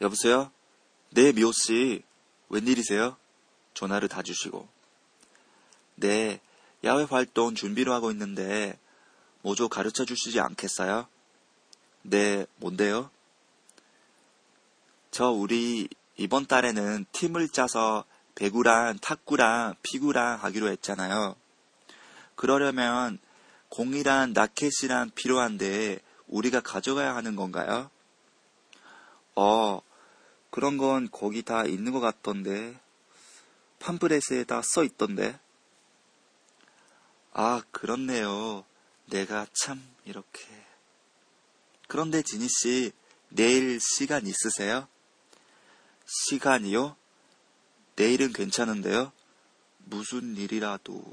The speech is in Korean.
여보세요? 네, 미호 씨. 웬일이세요? 전화를 다 주시고. 네, 야외 활동 준비를 하고 있는데, 뭐 좀 가르쳐 주시지 않겠어요? 네, 뭔데요? 저 우리 이번 달에는 팀을 짜서 배구랑 탁구랑 피구랑 하기로 했잖아요. 그러려면 공이랑 라켓이랑 필요한데 우리가 가져가야 하는 건가요? 어, 그런 건 거기 다 있는 것 같던데. 팜프렛에 다 써 있던데. 아, 그렇네요. 내가 참 이렇게. 그런데 지니 씨, 내일 시간 있으세요? 시간이요? 내일은 괜찮은데요? 무슨 일이라도.